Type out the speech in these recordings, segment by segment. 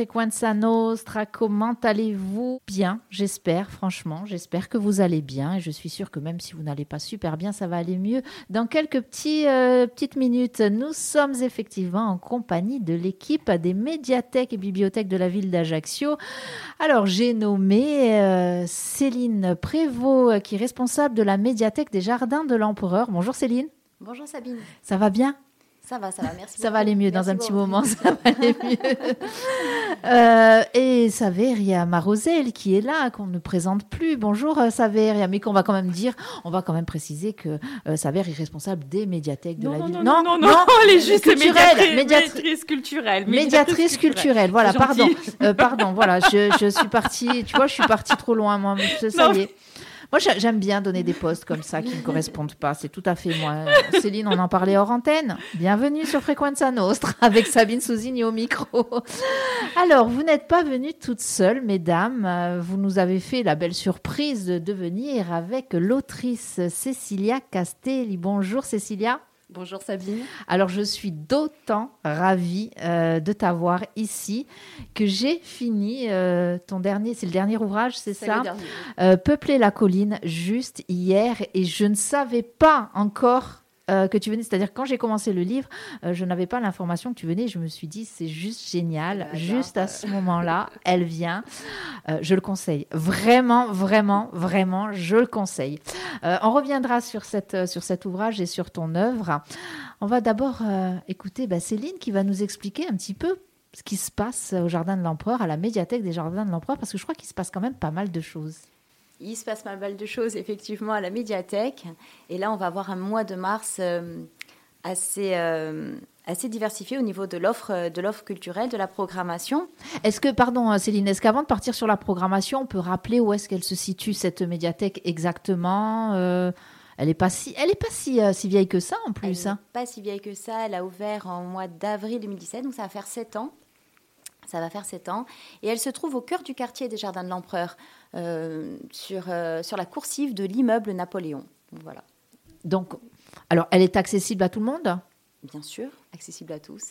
Frequenza Nostra. Comment allez-vous Bien, j'espère, franchement. J'espère que vous allez bien. Et je suis sûre que même si vous n'allez pas super bien, ça va aller mieux. Dans quelques petits, euh, petites minutes, nous sommes effectivement en compagnie de l'équipe des médiathèques et bibliothèques de la ville d'Ajaccio. Alors, j'ai nommé euh, Céline Prévost, qui est responsable de la médiathèque des Jardins de l'Empereur. Bonjour Céline. Bonjour Sabine. Ça va bien? Ça va, ça va, merci. Ça va aller mieux dans un petit moment, ça va aller mieux. euh, et Saveria Marosel qui est là, qu'on ne présente plus. Bonjour euh, Saveria, mais qu'on va quand même dire, on va quand même préciser que euh, Saveria est responsable des médiathèques de non, la non, ville. Non, non, non, non, elle est juste culturelle, médiatrice, médiatri- médiatrice culturelle. Médiatrice culturelle, voilà, pardon. Euh, pardon, voilà, je, je suis partie, tu vois, je suis partie trop loin, moi, ça Non. y est. Moi, j'a- j'aime bien donner des postes comme ça qui ne correspondent pas. C'est tout à fait moi. Céline, on en parlait hors antenne. Bienvenue sur Frequenza Nostra avec Sabine Souzini au micro. Alors, vous n'êtes pas venue toute seule, mesdames. Vous nous avez fait la belle surprise de venir avec l'autrice Cécilia Castelli. Bonjour Cécilia. Bonjour Sabine. Alors, je suis d'autant ravie euh, de t'avoir ici que j'ai fini euh, ton dernier, c'est le dernier ouvrage, c'est ça? Euh, Peupler la colline juste hier et je ne savais pas encore euh, que tu venais. C'est-à-dire quand j'ai commencé le livre, euh, je n'avais pas l'information que tu venais. Je me suis dit c'est juste génial. Juste à ce moment-là, elle vient. Euh, je le conseille. Vraiment, vraiment, vraiment, je le conseille. On reviendra sur, cette, sur cet ouvrage et sur ton œuvre. On va d'abord écouter bah, Céline qui va nous expliquer un petit peu ce qui se passe au Jardin de l'Empereur, à la médiathèque des Jardins de l'Empereur, parce que je crois qu'il se passe quand même pas mal de choses. Il se passe pas mal de choses effectivement à la médiathèque. Et là, on va avoir un mois de mars euh, assez, euh, assez diversifié au niveau de l'offre euh, de l'offre culturelle, de la programmation. Est-ce que, pardon Céline, est-ce qu'avant de partir sur la programmation, on peut rappeler où est-ce qu'elle se situe cette médiathèque exactement Euh, Elle n'est pas si, elle est pas si, si vieille que ça en Elle plus. n'est hein. pas si vieille que ça. Elle a ouvert en mois d'avril 2017, donc ça va faire 7 ans. Ça va faire 7 ans. Et elle se trouve au cœur du quartier des Jardins de l'Empereur, sur, euh, sur la coursive de l'immeuble Napoléon. Donc Voilà, Donc, alors, elle est accessible à tout le monde, bien sûr, accessible à tous,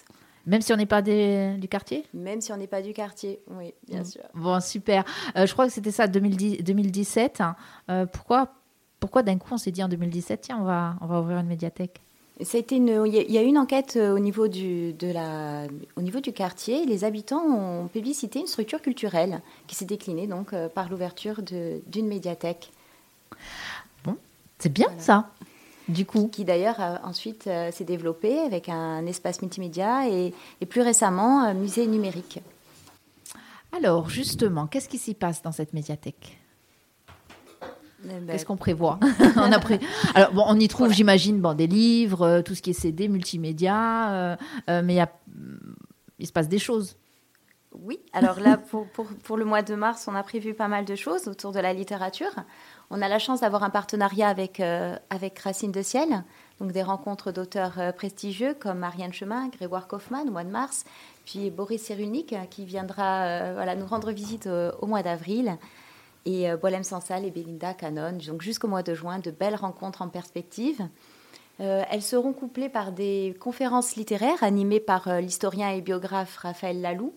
même si on n'est pas des- du quartier? Même si on n'est pas du quartier. Oui, bien Mm. sûr. Bon, super. Euh, je crois que c'était ça, 2010 2017. hein. Euh, pourquoi, pourquoi d'un coup on s'est dit en 2017, tiens, on va, on va ouvrir une médiathèque? Ça a été une, il y a- eu une enquête euh, au niveau du, de la, au niveau du quartier. Les habitants ont publicité une structure culturelle qui s'est déclinée donc euh, par l'ouverture d'une médiathèque, C'est bien Voilà. ça, du coup. qui d'ailleurs a ensuite euh, s'est développée avec un espace multimédia et, et plus récemment un musée numérique. Alors, justement, qu'est-ce qui s'y passe dans cette médiathèque? Qu'est-ce qu'on prévoit on, a pré- Alors, bon, on y trouve, j'imagine, bon, des livres, euh, tout ce qui est CD, multimédia, euh, euh, mais il y a- il se passe des choses. Oui, alors là, pour, pour, pour le mois de mars, on a prévu pas mal de choses autour de la littérature. On a la chance d'avoir un partenariat avec, euh, avec Racine de Ciel, donc des rencontres d'auteurs euh, prestigieux comme Marianne Chemin, Grégoire Kaufmann au mois de mars, puis Boris Cyrulnik qui viendra euh, voilà, nous rendre visite au, au mois d'avril, et euh, Boilem Sansal et Belinda Cannon, donc jusqu'au mois de juin, de belles rencontres en perspective. Euh, elles seront couplées par des conférences littéraires animées par euh, l'historien et biographe Raphaël Laloux.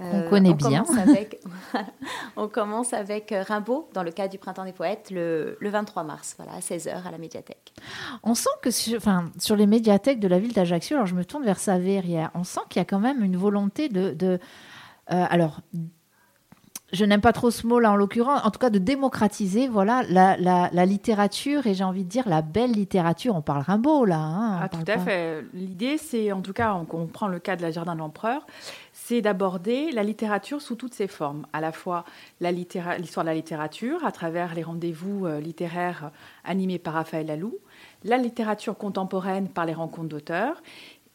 On connaît bien. Commence avec, on commence avec euh, Rimbaud, dans le cadre du Printemps des Poètes, le, le 23 mars, voilà, à 16h à la médiathèque. On sent que sur, enfin, sur les médiathèques de la ville d'Ajaccio, alors je me tourne vers Saveria, on sent qu'il y a quand même une volonté de. de euh, alors, je n'aime pas trop ce mot là en l'occurrence, en tout cas de démocratiser voilà, la, la- la littérature et j'ai envie de dire la belle littérature. On parle Rimbaud là. hein, Ah, tout à pas- fait. L'idée, c'est, en tout cas, on, on prend le cas de la Jardin de l'Empereur, c'est d'aborder la littérature sous toutes ses formes. À la fois la l'histoire de la littérature, à travers les rendez-vous euh, littéraires animés par Raphaël Laloux, la littérature contemporaine par les rencontres d'auteurs,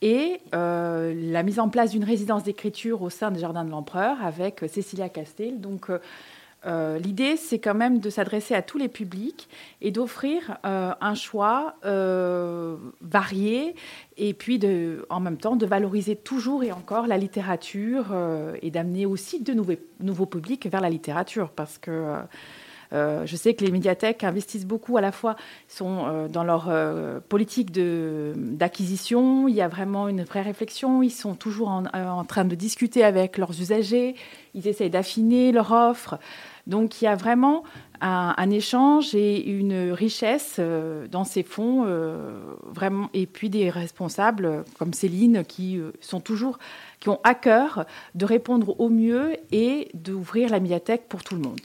et euh, la mise en place d'une résidence d'écriture au sein des Jardins de l'Empereur avec euh, Cécilia Castel. Donc, euh, l'idée, c'est quand même de s'adresser à tous les publics et d'offrir un choix varié et puis en même temps de valoriser toujours et encore la littérature et d'amener aussi de nouveaux, nouveaux publics vers la littérature parce que je sais que les médiathèques investissent beaucoup à la fois sont dans leur politique d'acquisition. Il y a vraiment une vraie réflexion. Ils sont toujours en, train de discuter avec leurs usagers. Ils essayent d'affiner leur offre. Donc il y a vraiment un, échange et une richesse euh, dans ces fonds, euh, vraiment. Et puis des responsables comme Céline qui euh, sont toujours, qui ont à cœur de répondre au mieux et d'ouvrir la médiathèque pour tout le monde.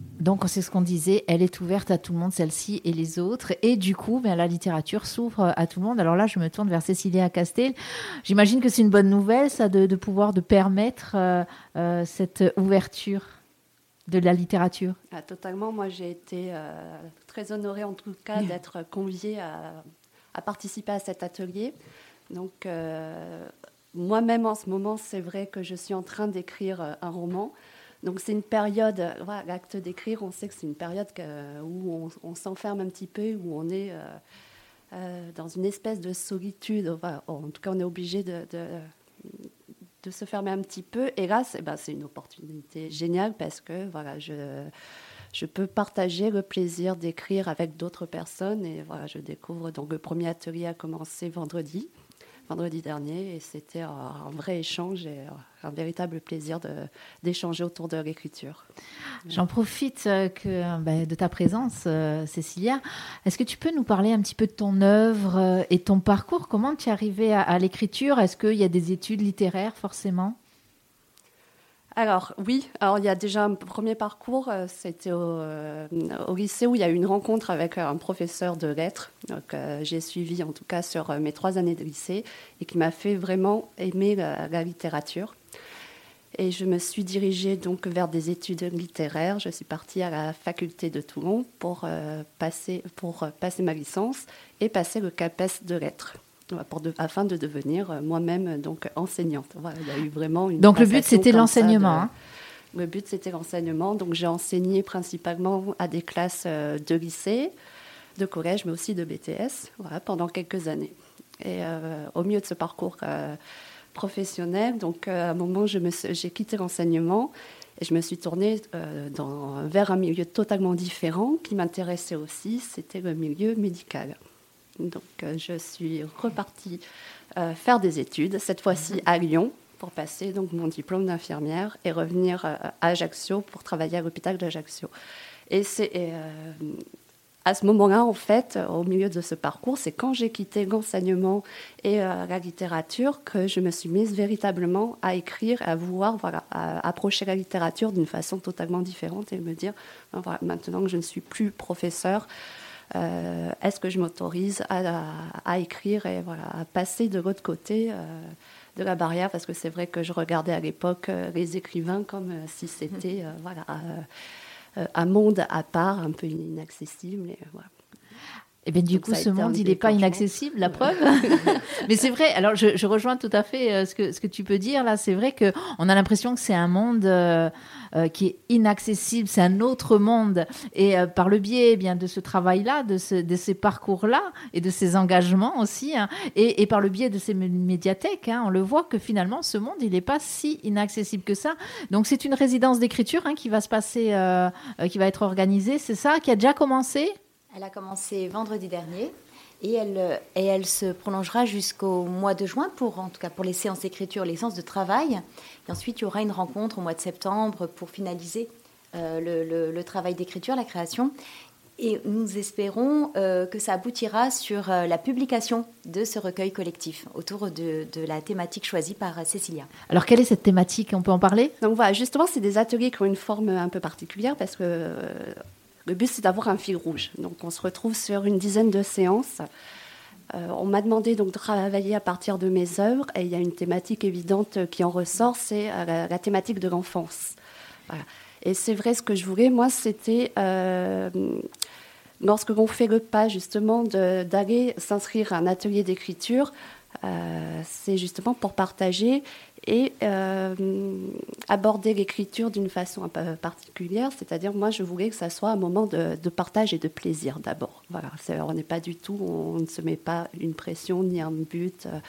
Donc, c'est ce qu'on disait, elle est ouverte à tout le monde, celle-ci et les autres. Et du coup, ben, la littérature s'ouvre à tout le monde. Alors là, je me tourne vers Cécilia Castel. J'imagine que c'est une bonne nouvelle, ça, de, pouvoir de permettre cette ouverture de la littérature ah, Totalement. Moi, j'ai été euh, très honorée, en tout cas, d'être conviée à, participer à cet atelier. Donc, euh, moi-même, en ce moment, c'est vrai que je suis en train d'écrire euh, un roman. Donc, c'est une période, l'acte d'écrire, on sait que c'est une période où on, s'enferme un petit peu, où on est dans une espèce de solitude. en tout cas, on est obligé de de se fermer un petit peu. Et là, c'est ben, une opportunité géniale parce que voilà, je, je peux partager le plaisir d'écrire avec d'autres personnes. Et voilà, je découvre. Donc, le premier atelier a commencé vendredi vendredi dernier et c'était un vrai échange et un véritable plaisir d'échanger autour de l'écriture. J'en profite euh, que, ben, de ta présence, euh, Cécilia. Est-ce que tu peux nous parler un petit peu de ton œuvre euh, et ton parcours? Comment tu es arrivée à l'écriture? Est-ce qu'il y a des études littéraires forcément? Alors oui, alors il y a déjà un premier parcours, euh, c'était euh, au, lycée où il y a eu une rencontre avec un professeur de lettres. Donc euh, j'ai suivi en tout cas sur mes trois années de lycée et qui m'a fait vraiment aimer la, littérature. Et je me suis dirigée donc vers des études littéraires. Je suis partie à la faculté de Toulon pour, passer, pour passer ma licence et passer le CAPES de lettres afin de devenir euh, moi-même donc enseignante. il y a eu vraiment une donc le but c'était l'enseignement. Hein. Le but c'était l'enseignement. Donc j'ai enseigné principalement à des classes euh, de lycée, de collège, mais aussi de BTS, voilà, pendant quelques années. Et euh, au milieu de ce parcours professionnel, donc à un moment j'ai quitté l'enseignement et je me suis tournée dans, vers un milieu totalement différent qui m'intéressait aussi, c'était le milieu médical. Donc euh, je suis repartie euh, faire des études, cette fois-ci à Lyon, pour passer donc mon diplôme d'infirmière et revenir euh, à Ajaccio pour travailler à l'hôpital d'Ajaccio. Et c'est à ce moment-là, en fait, au milieu de ce parcours, c'est quand j'ai quitté l'enseignement et la littérature que je me suis mise véritablement à écrire, à vouloir approcher la littérature d'une façon totalement différente et me dire, ben maintenant que je ne suis plus professeur, euh, est-ce que je m'autorise à, écrire et voilà, à passer de l'autre côté euh, de la barrière? Parce que c'est vrai que je regardais à l'époque euh, les écrivains comme si c'était voilà, un monde à part, un peu inaccessible. Et eh bien, du coup, ce monde, il n'est pas inaccessible, la preuve. Mais c'est vrai. Alors, je, rejoins tout à fait euh, ce que, ce que tu peux dire là. C'est vrai qu'on a l'impression que c'est un monde euh, euh, qui est inaccessible. C'est un autre monde. Et par le biais eh bien de ce travail-là, de, ce, de ces parcours-là et de ces engagements aussi, hein, et, et, par le biais de ces médiathèques, hein, on le voit que finalement, ce monde, il n'est pas si inaccessible que ça. Donc, c'est une résidence d'écriture hein, qui va se passer, qui va être organisée. C'est ça qui a déjà commencé? Elle a commencé vendredi dernier et elle, et elle se prolongera jusqu'au mois de juin pour, en tout cas pour les séances d'écriture, les séances de travail. Et ensuite, il y aura une rencontre au mois de septembre pour finaliser euh, le, travail d'écriture, la création. Et nous espérons euh, que ça aboutira sur euh, la publication de ce recueil collectif autour de, de, la thématique choisie par Cécilia. Alors, quelle est cette thématique? On peut en parler? Donc voilà, justement, c'est des ateliers qui ont une forme un peu particulière parce que le but, c'est d'avoir un fil rouge. Donc, on se retrouve sur une dizaine de séances. Euh, on m'a demandé donc de travailler à partir de mes œuvres et il y a une thématique évidente qui en ressort, c'est euh, la, thématique de l'enfance. Et c'est vrai, ce que je voulais, moi, c'était euh, lorsque l'on fait le pas justement d'aller s'inscrire à un atelier d'écriture, c'est justement pour partager et euh, aborder l'écriture d'une façon un peu particulière, c'est-à-dire moi je voulais que ça soit un moment de, partage et de plaisir d'abord. On n'est pas du tout, on ne se met pas une pression ni un but. Euh,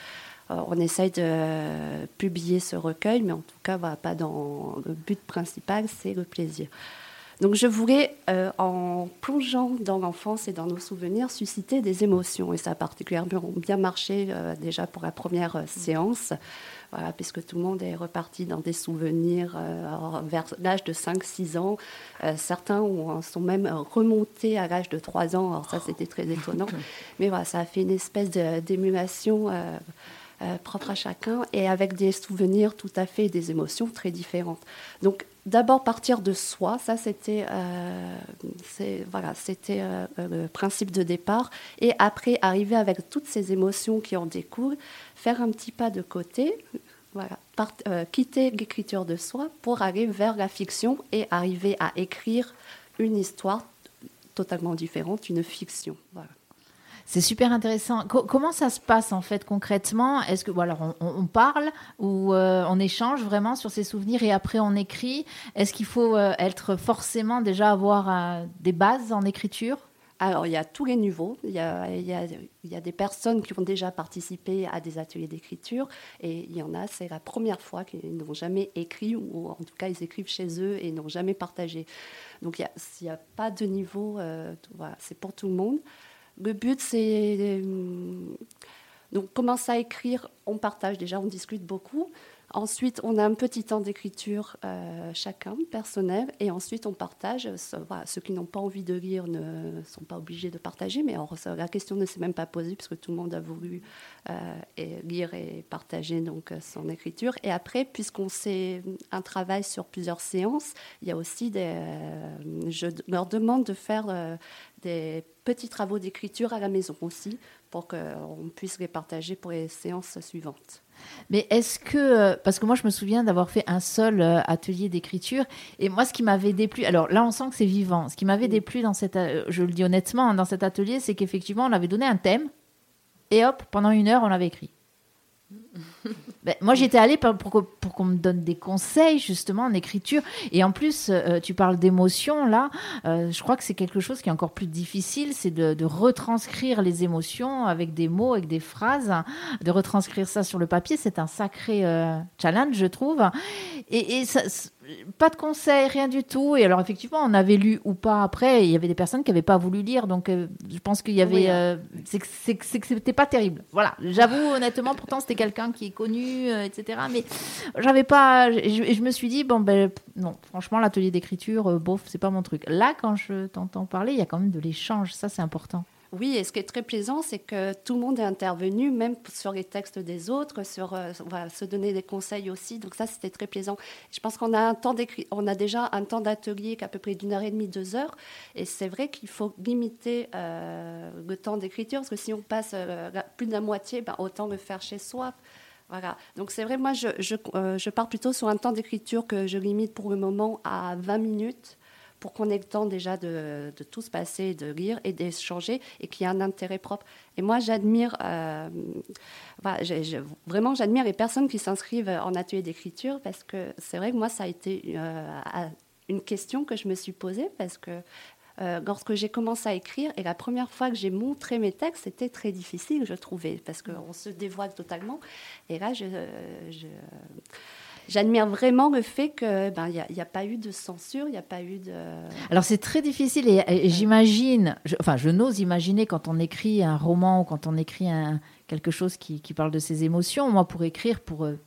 on essaye de publier ce recueil, mais en tout cas, pas dans le but principal, c'est le plaisir. Donc je voulais, euh, en plongeant dans l'enfance et dans nos souvenirs, susciter des émotions. Et ça a particulièrement bien marché euh, déjà pour la première euh, séance, voilà, puisque tout le monde est reparti dans des souvenirs vers l'âge de 5-6 ans. certains ont, sont même remontés à l'âge de 3 ans. Alors ça, c'était très étonnant. Mais voilà, ça a fait une espèce d'émulation. propre à chacun et avec des souvenirs tout à fait, des émotions très différentes. Donc d'abord partir de soi, ça c'était euh, voilà, euh, le principe de départ, et après arriver avec toutes ces émotions qui en découlent, faire un petit pas de côté, voilà, euh, quitter l'écriture de soi pour aller vers la fiction et arriver à écrire une histoire totalement différente, une fiction. Voilà. C'est super intéressant. comment ça se passe en fait concrètement? Est-ce que alors on, parle ou euh, on échange vraiment sur ses souvenirs et après on écrit? Est-ce qu'il faut euh, être forcément déjà avoir euh, des bases en écriture? Alors, il y a tous les niveaux. Il y a, des personnes qui ont déjà participé à des ateliers d'écriture et il y en a, c'est la première fois qu'ils n'ont jamais écrit ou en tout cas, ils écrivent chez eux et n'ont jamais partagé. Donc, il n'y a, a, pas de niveau, c'est pour tout le monde. Le but, c'est. Euh, donc, commence à écrire, on partage déjà, on discute beaucoup. Ensuite, on a un petit temps d'écriture euh, chacun, personnel, et ensuite on partage. ceux qui n'ont pas envie de lire ne sont pas obligés de partager, mais la question ne s'est même pas posée puisque tout le monde a voulu euh, lire et partager donc son écriture. Et après, puisqu'on sait un travail sur plusieurs séances, il y a aussi des. je leur demande de faire des petits travaux d'écriture à la maison aussi, pour qu'on puisse les partager pour les séances suivantes. Mais est-ce que, euh, parce que moi je me souviens d'avoir fait un seul euh, atelier d'écriture, et moi ce qui m'avait déplu, alors là on sent que c'est vivant, ce qui m'avait déplu dans cet, euh, je le dis honnêtement, dans cet atelier, c'est qu'effectivement on avait donné un thème, et hop, pendant une heure on l'avait écrit. Ben, moi, j'étais allée pour, pour, qu'on me donne des conseils justement en écriture. Et en plus, euh, tu parles d'émotions là. Euh, je crois que c'est quelque chose qui est encore plus difficile, c'est de, retranscrire les émotions avec des mots, avec des phrases, de retranscrire ça sur le papier. C'est un sacré euh, challenge, je trouve. Et, et ça, pas de conseils, rien du tout. Et alors, effectivement, on avait lu ou pas après. Il y avait des personnes qui n'avaient pas voulu lire. Donc, euh, je pense qu'il y avait. Euh, c'est que c'était pas terrible. Voilà. J'avoue, honnêtement, pourtant, c'était quelqu'un qui est connu, euh, etc. Mais j'avais pas. Et je, me suis dit, bon, ben, non, franchement, l'atelier d'écriture, bof, c'est pas mon truc. Là, quand je t'entends parler, il y a quand même de l'échange. Ça, c'est important. Oui, et ce qui est très plaisant, c'est que tout le monde est intervenu, même sur les textes des autres, sur euh, se donner des conseils aussi. Donc ça, c'était très plaisant. Je pense qu'on a un temps on a déjà un temps d'atelier qui est à peu près d'une heure et demie, deux heures. Et c'est vrai qu'il faut limiter euh, le temps d'écriture, parce que si on passe euh, plus de la moitié, ben, autant le faire chez soi. Voilà. Donc c'est vrai, moi, je, je, je pars plutôt sur un temps d'écriture que je limite pour le moment à 20 minutes pour qu'on ait le temps déjà de, tout se passer, de lire et d'échanger et qu'il y ait un intérêt propre. Et moi, j'admire, euh, vraiment, j'admire les personnes qui s'inscrivent en atelier d'écriture parce que c'est vrai que moi, ça a été euh, une question que je me suis posée parce que euh, lorsque j'ai commencé à écrire, et la première fois que j'ai montré mes textes, c'était très difficile, je trouvais, parce qu'on se dévoile totalement. Et là, je j'admire vraiment le fait que ben il n'y a, pas eu de censure, il n'y a pas eu de. Alors c'est très difficile et, j'imagine, enfin je n'ose imaginer quand on écrit un roman ou quand on écrit un, quelque chose qui, qui parle de ses émotions. Moi pour écrire, pour euh,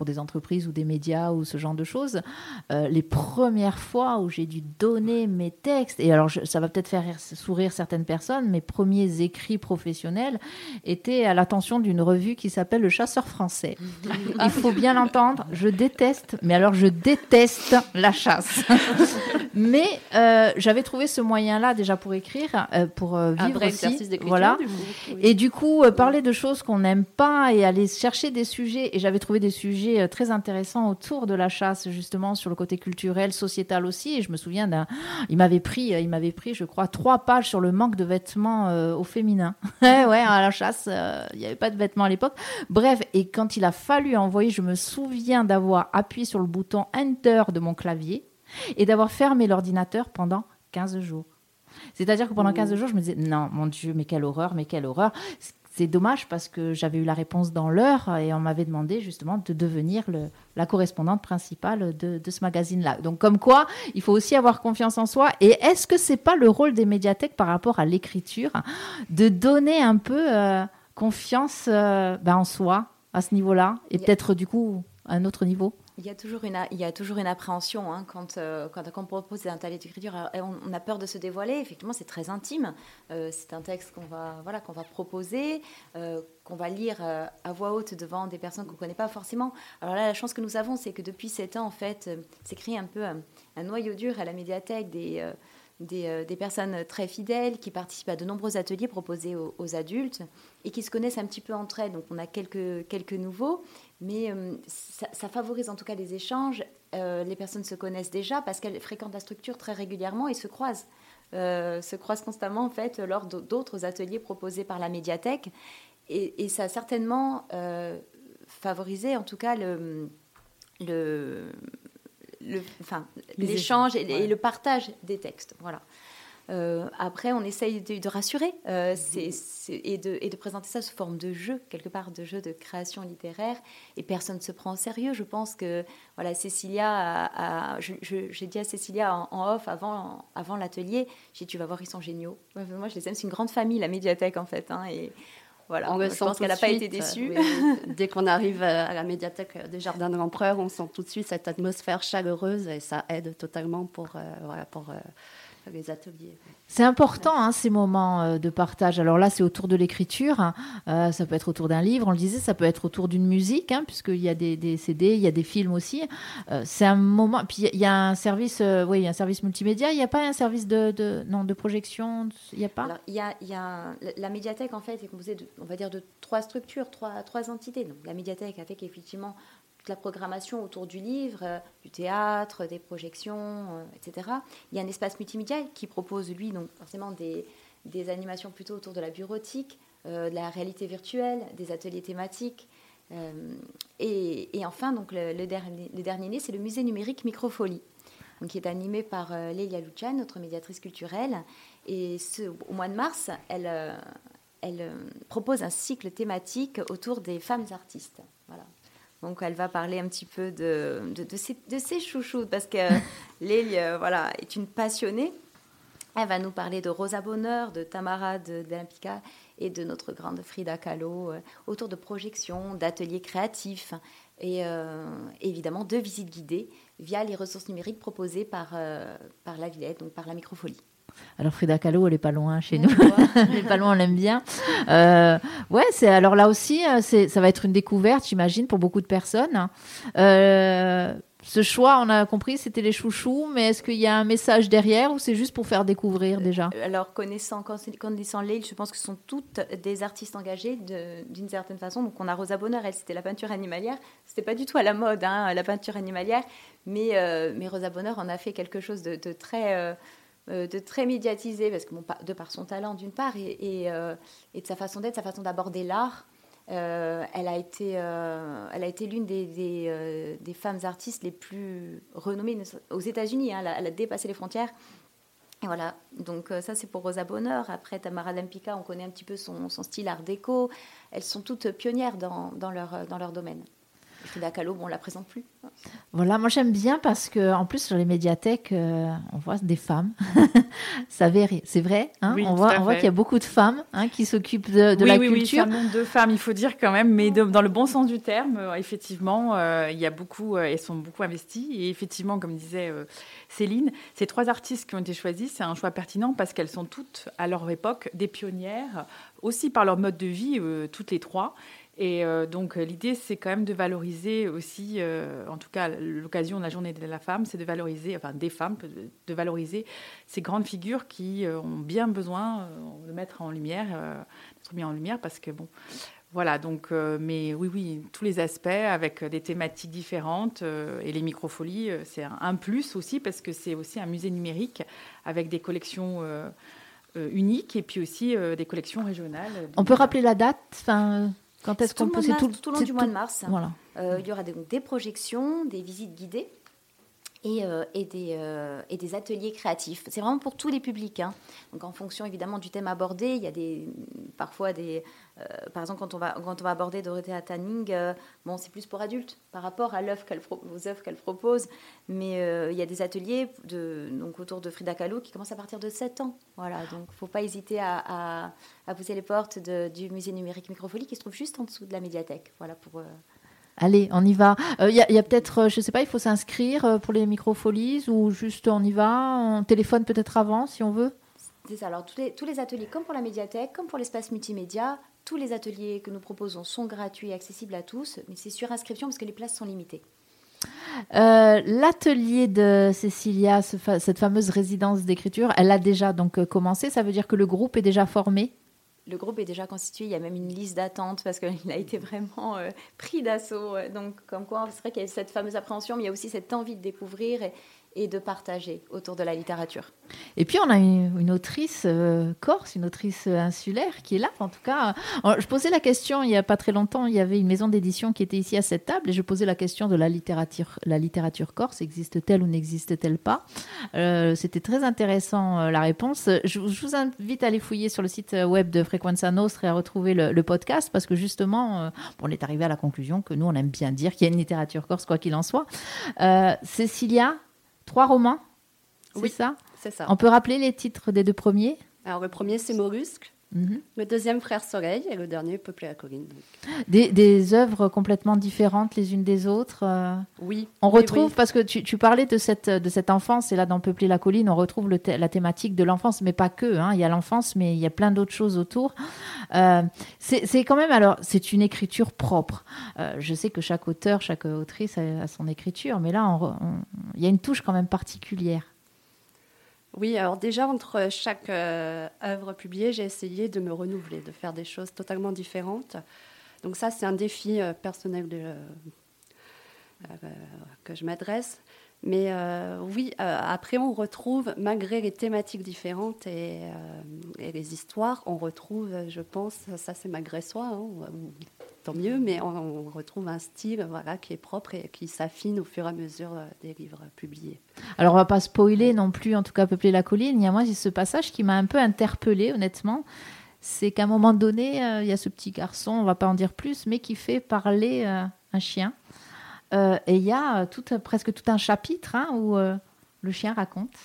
pour des entreprises ou des médias ou ce genre de choses, euh, les premières fois où j'ai dû donner mes textes, et alors ça va peut-être faire sourire certaines personnes, mes premiers écrits professionnels étaient à l'attention d'une revue qui s'appelle Le Chasseur français. Il faut bien l'entendre, je déteste, mais alors je déteste la chasse. mais euh, j'avais trouvé ce moyen-là déjà pour écrire, euh, pour vivre aussi. Voilà. Et du coup, parler de choses qu'on n'aime pas et aller chercher des sujets, et j'avais trouvé des sujets euh, très intéressant autour de la chasse, justement, sur le côté culturel, sociétal aussi. Et je me souviens d'un. Il m'avait pris, euh, il m'avait pris, je crois, trois pages sur le manque de vêtements euh, au féminin. ouais, à la chasse, il n'y avait pas de vêtements à l'époque. Bref, et quand il a fallu envoyer, je me souviens d'avoir appuyé sur le bouton Enter de mon clavier et d'avoir fermé l'ordinateur pendant 15 jours. C'est-à-dire que pendant 15 jours, je me disais, non, mon Dieu, mais quelle horreur, mais quelle horreur c'est dommage parce que j'avais eu la réponse dans l'heure et on m'avait demandé justement de devenir le, la correspondante principale de, de ce magazine-là. Donc comme quoi, il faut aussi avoir confiance en soi. Et est-ce que c'est pas le rôle des médiathèques par rapport à l'écriture de donner un peu euh, confiance euh, ben, en soi à ce niveau-là? Et peut-être du coup à un autre niveau? Il y a toujours une, appréhension hein, quand, euh, quand, on propose un talent d'écriture. On, a peur de se dévoiler. Effectivement, c'est très intime. Euh, c'est un texte qu'on va, voilà, qu'on va proposer, euh, qu'on va lire à voix haute devant des personnes qu'on ne connaît pas forcément. Alors là, la chance que nous avons, c'est que depuis sept ans, en fait, c'est créé un peu un, noyau dur à la médiathèque des, personnes très fidèles qui participent à de nombreux ateliers proposés aux, adultes et qui se connaissent un petit peu entre elles. Donc on a quelques nouveaux mais euh, ça, favorise en tout cas les échanges. Euh, les personnes se connaissent déjà parce qu'elles fréquentent la structure très régulièrement et se croisent. Euh, se croisent constamment en fait lors d'autres ateliers proposés par la médiathèque et, ça a certainement favorisé en tout cas le, le, enfin, l'échange et, et, le partage des textes. Voilà. Euh, après, on essaye de, rassurer euh, et, de, présenter ça sous forme de jeu, quelque part de jeu de création littéraire. Et personne ne se prend au sérieux. Je pense que voilà, Cécilia, j'ai dit à Cécilia en, off avant, avant l'atelier, j'ai dit tu vas voir, ils sont géniaux. Moi, je les aime. C'est une grande famille, la médiathèque en fait. Hein, et voilà, on je pense qu'elle n'a pas été déçue. dès qu'on arrive à la médiathèque des Jardins de l'Empereur, on sent tout de suite cette atmosphère chaleureuse et ça aide totalement pour, euh, voilà, pour les ateliers. C'est important hein, ces moments euh, de partage. Alors là, c'est autour de l'écriture. Hein. Euh, ça peut être autour d'un livre, on le disait, ça peut être autour d'une musique, hein, puisqu'il y a des, CD, il y a des films aussi. Euh, c'est un moment. Puis il y a un service, oui, un service multimédia. Il n'y a pas un service de, non de projection. Il n'y a pas? il y a, y a la médiathèque en fait est composée de, on va dire, de trois structures, trois, trois entités. Donc la médiathèque avec effectivement toute la programmation autour du livre, euh, du théâtre, des projections, euh, etc. Il y a un espace multimédia qui propose, lui, donc forcément des, des animations plutôt autour de la bureautique, euh, de la réalité virtuelle, des ateliers thématiques. Et, et, enfin, donc le, dernier, le né, c'est le musée numérique Microfolie, qui est animé par Lélia Lucian, notre médiatrice culturelle. Et au mois de mars, elle, elle propose un cycle thématique autour des femmes artistes. Voilà. Donc elle va parler un petit peu de, de, de, ses, de ses, chouchoutes, parce que Lélie euh, voilà, est une passionnée. Elle va nous parler de Rosa Bonheur, de Tamara d'Olympica et de notre grande Frida Kahlo, euh, autour de projections, d'ateliers créatifs et euh, évidemment de visites guidées via les ressources numériques proposées par, par la Villette, donc par la Microfolie. Alors Frida Kahlo, elle est pas loin chez nous. elle est pas loin, on l'aime bien. Euh, ouais, c'est alors là aussi, euh, c'est ça va être une découverte, j'imagine, pour beaucoup de personnes. Euh, ce choix, on a compris, c'était les chouchous, mais est-ce qu'il y a un message derrière ou c'est juste pour faire découvrir déjà? Alors, connaissant, connaissant Leil, je pense que ce sont toutes des artistes engagés d'une certaine façon. Donc, on a Rosa Bonheur, elle, c'était la peinture animalière. C'était pas du tout à la mode, hein, la peinture animalière, mais, mais Rosa Bonheur en a fait quelque chose de, de très euh, de très médiatiser, parce que de par son talent d'une part, et, euh, de sa façon d'être, sa façon d'aborder l'art, euh, elle a été, l'une des, femmes artistes les plus renommées aux États-Unis. Hein. elle, a dépassé les frontières. Et voilà, donc ça c'est pour Rosa Bonheur. Après Tamara Lempicka, on connaît un petit peu son, style art déco. Elles sont toutes pionnières dans, leur, dans leur domaine. Frida Kahlo, bon, on la présente plus. Voilà, moi j'aime bien parce que en plus sur les médiathèques, euh, on voit des femmes. ça c'est vrai. Hein on voit, on voit qu'il y a beaucoup de femmes hein, qui s'occupent de, de la oui, culture. Oui, monde de femmes, il faut dire quand même, mais dans le bon sens du terme, euh, effectivement, euh, il y a beaucoup, elles sont beaucoup investies et effectivement, comme disait Céline, ces trois artistes qui ont été choisis, c'est un choix pertinent parce qu'elles sont toutes à leur époque des pionnières, aussi par leur mode de vie, toutes les trois. Et euh, donc l'idée, c'est quand même de valoriser aussi, euh, en tout cas l'occasion de la journée de la femme, c'est de valoriser, enfin des femmes, de valoriser ces grandes figures qui euh, ont bien besoin de mettre en lumière, d'être mis en lumière, parce que bon, voilà, donc, mais oui, oui, tous les aspects avec des thématiques différentes et les microfolies, c'est un, plus aussi parce que c'est aussi un musée numérique avec des collections uniques et puis aussi des collections régionales. On peut rappeler la date. Quand est-ce qu'on peut tout, tout, au long du mois de mars. Voilà. Euh, il y aura des, des, projections, des visites guidées. Et, euh, euh, et, des, ateliers créatifs. C'est vraiment pour tous les publics. Hein. Donc en fonction évidemment du thème abordé, il y a des, parfois des... Euh, par exemple, quand on va, quand on va aborder Dorothea Tanning, bon, c'est plus pour adultes par rapport à qu'elle, aux œuvres qu'elle propose. Mais il y a des ateliers de, donc, autour de Frida Kahlo qui commencent à partir de 7 ans. Voilà, donc il ne faut pas hésiter à, à, pousser les portes du musée numérique Microfolie qui se trouve juste en dessous de la médiathèque. Voilà pour... Allez, on y va. Il euh, y a, peut-être, euh, je ne sais pas, il faut s'inscrire euh, pour les microfolies ou juste on y va, on téléphone peut-être avant si on veut C'est ça. Alors tous les, tous les ateliers, comme pour la médiathèque, comme pour l'espace multimédia, tous les ateliers que nous proposons sont gratuits et accessibles à tous, mais c'est sur inscription parce que les places sont limitées. L'atelier de Cécilia, cette fameuse résidence d'écriture, elle a déjà donc commencé. Ça veut dire que le groupe est déjà formé le groupe est déjà constitué, il y a même une liste d'attente parce qu'il a été vraiment euh, pris d'assaut. Donc, comme quoi, c'est vrai qu'il y a cette fameuse appréhension, mais il y a aussi cette envie de découvrir. Et, et de partager autour de la littérature. Et puis on a une, autrice euh, corse, une autrice insulaire qui est là. En tout cas, euh, je posais la question il n'y a pas très longtemps, il y avait une maison d'édition qui était ici à cette table et je posais la question de la littérature, la littérature corse, existe-t-elle ou n'existe-t-elle pas? Euh, C'était très intéressant la réponse. Je, vous invite à aller fouiller sur le site web de Frequenza Nostra et à retrouver le, podcast parce que justement, on est arrivé à la conclusion que nous, on aime bien dire qu'il y a une littérature corse, quoi qu'il en soit. Cécilia, Trois romans Oui, ça? c'est ça. On peut rappeler les titres des deux premiers? Alors, le premier, c'est Mhm. Le deuxième, Frère Soleil, et le dernier, Peuplé la colline. Des, des, œuvres complètement différentes les unes des autres. Euh, oui. On retrouve, parce que tu, tu, parlais de cette, de cette enfance, et là, dans Peuplé la colline, on retrouve le la thématique de l'enfance, mais pas que. Hein. Il y a l'enfance, mais il y a plein d'autres choses autour. Euh, c'est quand même, alors, c'est une écriture propre. Euh, je sais que chaque auteur, chaque autrice a, son écriture, mais là, il y a une touche quand même particulière. Oui, alors déjà, entre chaque euh, œuvre publiée, j'ai essayé de me renouveler, de faire des choses totalement différentes. Donc ça, c'est un défi euh, personnel euh, que je m'adresse. Mais oui, après, on retrouve, malgré les thématiques différentes et, les histoires, on retrouve, je pense, ça c'est malgré soi, hein, tant mieux, mais on, retrouve un style voilà, qui est propre et qui s'affine au fur et à mesure euh, des livres publiés. Alors on va pas spoiler non plus, en tout cas Peupler la colline. Il y a moi ce passage qui m'a un peu interpellée honnêtement. C'est qu'à un moment donné, euh, il y a ce petit garçon, on va pas en dire plus, mais qui fait parler euh, un chien. Et il y a tout, presque tout un chapitre hein, où le chien raconte.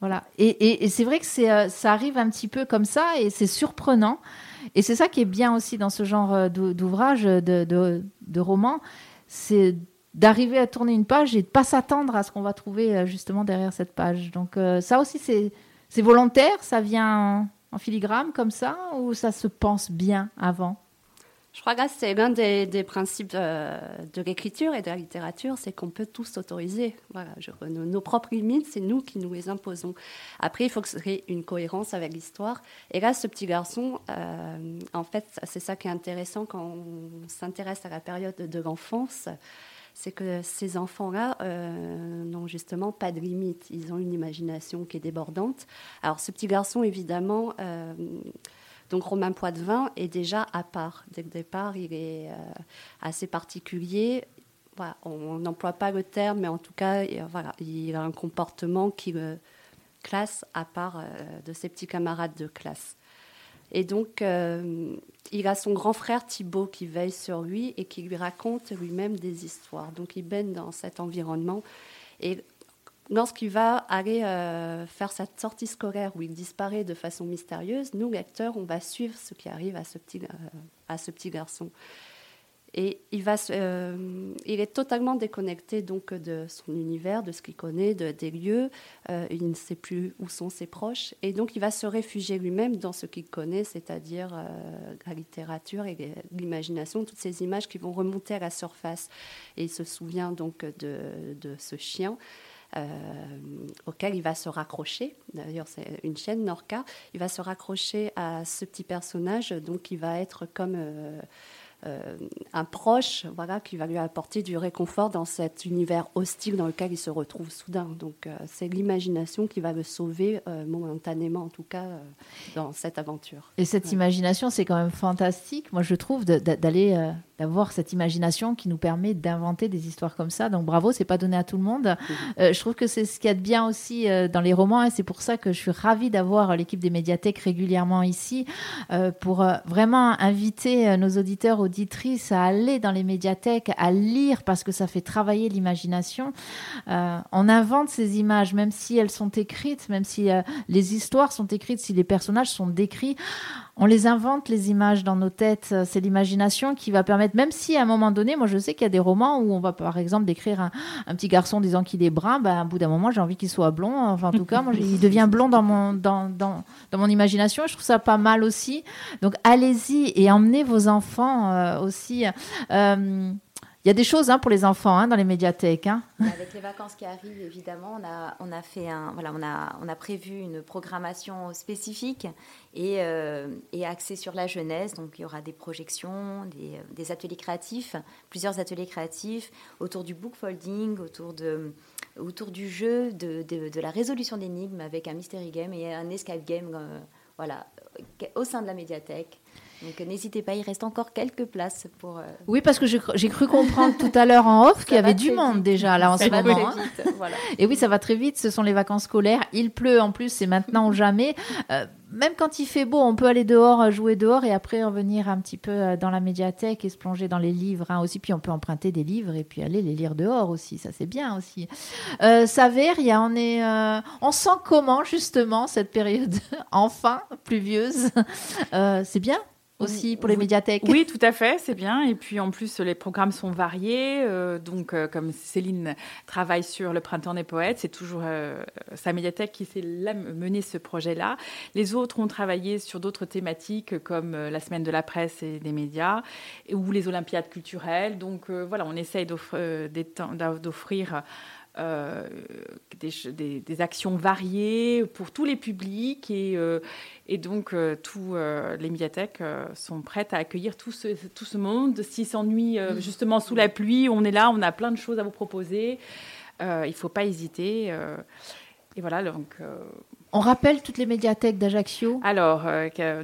Voilà. Et, c'est vrai que ça arrive un petit peu comme ça et c'est surprenant. Et c'est ça qui est bien aussi dans ce genre euh, d'ouvrage, de, roman, c'est d'arriver à tourner une page et de pas s'attendre à ce qu'on va trouver euh, justement derrière cette page. Donc euh, ça aussi, c'est volontaire, ça vient en filigrane comme ça, ou ça se pense bien avant? Je crois que c'est l'un des, principes euh, de l'écriture et de la littérature, c'est qu'on peut tous s'autoriser. Nos, propres limites, c'est nous qui nous les imposons. Après, il faut que ce soit une cohérence avec l'histoire. Et là, ce petit garçon, euh, en fait, c'est ça qui est intéressant quand on s'intéresse à la période de l'enfance c'est que ces enfants-là euh, n'ont justement pas de limites. Ils ont une imagination qui est débordante. Alors ce petit garçon, évidemment, donc Romain Poitvin est déjà à part. Dès le départ, il est euh, assez particulier. on n'emploie pas le terme, mais en tout cas, il a un comportement qui le classe à part euh, de ses petits camarades de classe. Et donc, euh, il a son grand frère Thibaut qui veille sur lui et qui lui raconte lui-même des histoires. Donc, il baigne dans cet environnement. Et lorsqu'il va aller euh, faire sa sortie scolaire où il disparaît de façon mystérieuse, nous, lecteurs, on va suivre ce qui arrive à ce petit, euh, garçon. Et euh, il est totalement déconnecté donc de son univers, de ce qu'il connaît, de, des lieux. il ne sait plus où sont ses proches. Et donc il va se réfugier lui-même dans ce qu'il connaît, c'est-à-dire la littérature et l'imagination, toutes ces images qui vont remonter à la surface. Et il se souvient donc de ce chien. Euh, auquel il va se raccrocher. D'ailleurs, c'est une chaîne Norca. Il va se raccrocher à ce petit personnage, donc il va être comme euh, un proche voilà, qui va lui apporter du réconfort dans cet univers hostile dans lequel il se retrouve soudain. Donc c'est l'imagination qui va le sauver momentanément, en tout cas, dans cette aventure. Et cette imagination, c'est quand même fantastique, moi je trouve, d'aller d'avoir cette imagination qui nous permet d'inventer des histoires comme ça. Donc bravo, c'est pas donné à tout le monde. Euh, je trouve que c'est ce qu'il y a de bien aussi euh, dans les romans et c'est pour ça que je suis ravie d'avoir l'équipe des médiathèques régulièrement ici euh, pour vraiment inviter nos auditeurs, à aller dans les médiathèques, à lire parce que ça fait travailler l'imagination. on invente ces images, même si elles sont écrites, même si les histoires sont écrites, si les personnages sont décrits on les invente, les images dans nos têtes. C'est l'imagination qui va permettre, même si à un moment donné, moi je sais qu'il y a des romans où on va par exemple décrire un, petit garçon disant qu'il est brun, ben, à bout d'un moment j'ai envie qu'il soit blond. Enfin en tout cas, moi, il devient blond dans mon, dans, dans, dans, mon imagination. Je trouve ça pas mal aussi. Donc allez-y et emmenez vos enfants euh, aussi. Euh, il y a des choses hein, pour les enfants hein, dans les médiathèques. Hein. Avec les vacances qui arrivent, évidemment, on a, on a, fait un, voilà, on a, on a prévu une programmation spécifique et, euh, et axée sur la jeunesse. Donc, il y aura des projections, des, ateliers créatifs, plusieurs ateliers créatifs autour du book folding, autour, de, autour du jeu, de, de, la résolution d'énigmes avec un mystery game et un escape game, euh, voilà, au sein de la médiathèque. Donc n'hésitez pas, il reste encore quelques places pour. Euh, oui, parce que j'ai cru comprendre tout à l'heure en off qu'il y avait du monde déjà là en ce moment. Hein. Et oui, ça va très vite. Ce sont les vacances scolaires. Il pleut en plus, c'est maintenant ou jamais. Euh, même quand il fait beau, on peut aller dehors, jouer dehors et après revenir un petit peu euh, dans la médiathèque et se plonger dans les livres hein, aussi. Puis on peut emprunter des livres et puis aller les lire dehors aussi. Ça, c'est bien aussi. Euh, Saveria, on, est, on sent comment justement cette période enfin pluvieuse? c'est bien? Aussi pour les médiathèques. Oui, tout à fait, c'est bien. Et puis en plus, les programmes sont variés. Euh, donc, euh, comme Céline travaille sur le Printemps des poètes, c'est toujours euh, sa médiathèque qui s'est mené ce projet-là. Les autres ont travaillé sur d'autres thématiques comme la semaine de la presse et des médias ou les Olympiades culturelles. Donc voilà, on essaye d'offrir euh, des, des, actions variées pour tous les publics et, euh, et donc euh, tous les médiathèques sont prêtes à accueillir tout ce, tout ce monde. S'ils s'ennuient justement sous la pluie, on est là, on a plein de choses à vous proposer. il ne faut pas hésiter. Et voilà, donc on rappelle toutes les médiathèques d'Ajaccio Alors,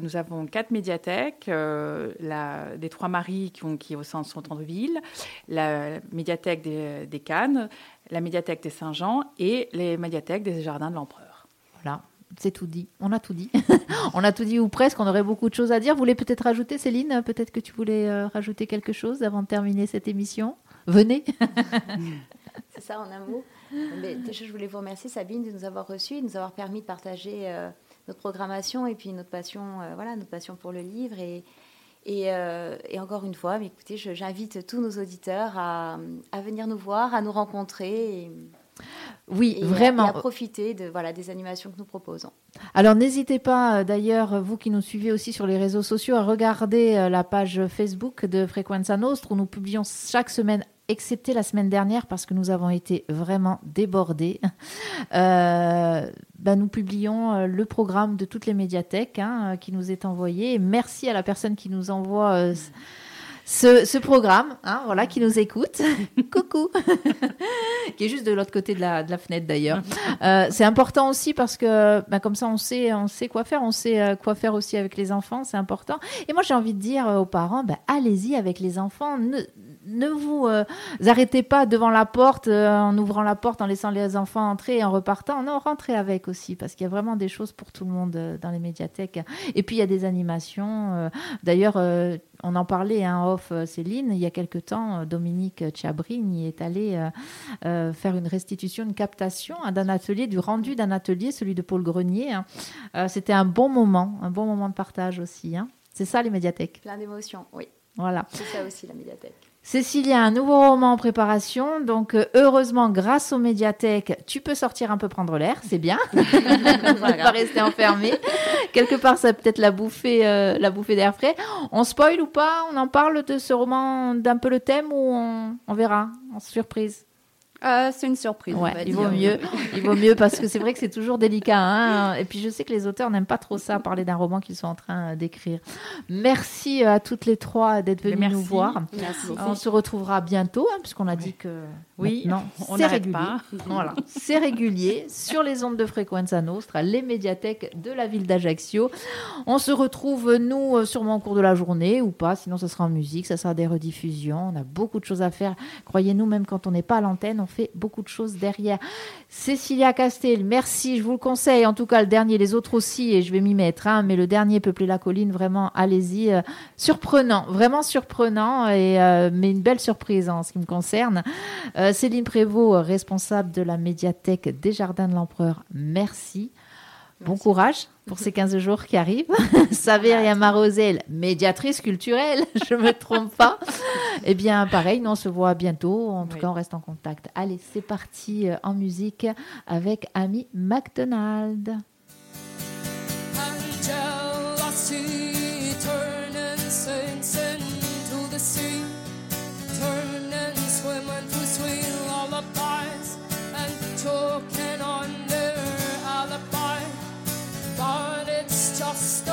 nous avons quatre médiathèques. la, des Trois Maries qui, ont, qui au centre-ville, la médiathèque des, des Cannes, la médiathèque des Saint-Jean et les médiathèques des Jardins de l'Empereur. Voilà, c'est tout dit. On a tout dit. on a tout dit ou presque. On aurait beaucoup de choses à dire. Vous voulez peut-être rajouter, Céline? Peut-être que tu voulais euh, rajouter quelque chose avant de terminer cette émission? Venez. c'est ça en un mot? Mais déjà, je voulais vous remercier, Sabine, de nous avoir reçus, de nous avoir permis de partager euh, notre programmation et puis notre passion, euh, voilà, notre passion pour le livre et, euh, et, encore une fois, écoutez, j'invite tous nos auditeurs à, venir nous voir, à nous rencontrer. oui, vraiment. À, à profiter de, voilà, des animations que nous proposons. Alors n'hésitez pas, d'ailleurs, vous qui nous suivez aussi sur les réseaux sociaux, à regarder la page Facebook de Frequenza Nostre où nous publions chaque semaine excepté la semaine dernière parce que nous avons été vraiment débordés. Euh, ben, nous publions euh, le programme de toutes les médiathèques hein, qui nous est envoyé. merci à la personne qui nous envoie euh, ce, programme, hein, voilà, qui nous écoute. Coucou Qui est juste de l'autre côté de la, de la fenêtre d'ailleurs. c'est important aussi parce que ben, comme ça on sait, on sait quoi faire, on sait quoi faire aussi avec les enfants, c'est important. Et moi j'ai envie de dire aux parents, ben, allez-y avec les enfants. Ne, ne vous euh, arrêtez pas devant la porte euh, en ouvrant la porte, en laissant les enfants entrer et en repartant. Non, rentrez avec aussi parce qu'il y a vraiment des choses pour tout le monde euh, dans les médiathèques. Et puis il y a des animations. D'ailleurs, on en parlait hein, off, Céline, il y a quelque temps, Dominique Chabrini est allé faire une restitution, une captation hein, d'un atelier, du rendu d'un atelier, celui de Paul Grenier. Hein. C'était un bon moment, un bon moment de partage aussi. C'est ça les médiathèques? Plein d'émotions, oui. Voilà. C'est ça aussi la médiathèque. Cécile, il y a un nouveau roman en préparation. Donc, euh, heureusement, grâce aux médiathèques, tu peux sortir un peu prendre l'air. C'est bien. ne pas rester enfermé. Quelque part, ça peut-être la bouffée, euh, la bouffée d'air frais. On spoil ou pas? On en parle de ce roman d'un peu le thème ou on, on verra en surprise? Euh, c'est une surprise. Ouais, il vaut mieux. Il vaut mieux parce que c'est vrai que c'est toujours délicat. Hein et puis je sais que les auteurs n'aiment pas trop ça, parler d'un roman qu'ils sont en train d'écrire. Merci à toutes les trois d'être venues nous voir. Merci. On se retrouvera bientôt, hein, puisqu'on a dit que oui, non, c'est régulier. Voilà, c'est régulier sur les ondes de fréquence Nostra, les médiathèques de la ville d'Ajaccio. On se retrouve nous sûrement au cours de la journée ou pas, sinon ça sera en musique, ça sera des rediffusions. On a beaucoup de choses à faire. Croyez-nous, même quand on n'est pas à l'antenne, on fait beaucoup de choses derrière. Cécilia Castel, merci, je vous le conseille. En tout cas, le dernier, les autres aussi, et je vais m'y mettre. Hein, mais le dernier, Peupler la colline, vraiment, allez-y. Euh, surprenant, vraiment surprenant, et, euh, mais une belle surprise en ce qui me concerne. Euh, Céline Prévost, responsable de la médiathèque des Jardins de l'Empereur, merci. Bon courage pour ces 15 jours qui arrivent. Saveria Marosel, médiatrice culturelle, je me trompe pas. Eh bien, pareil, nous on se voit bientôt. En tout cas, on reste en contact. Allez, c'est parti en musique avec Ami McDonald. lost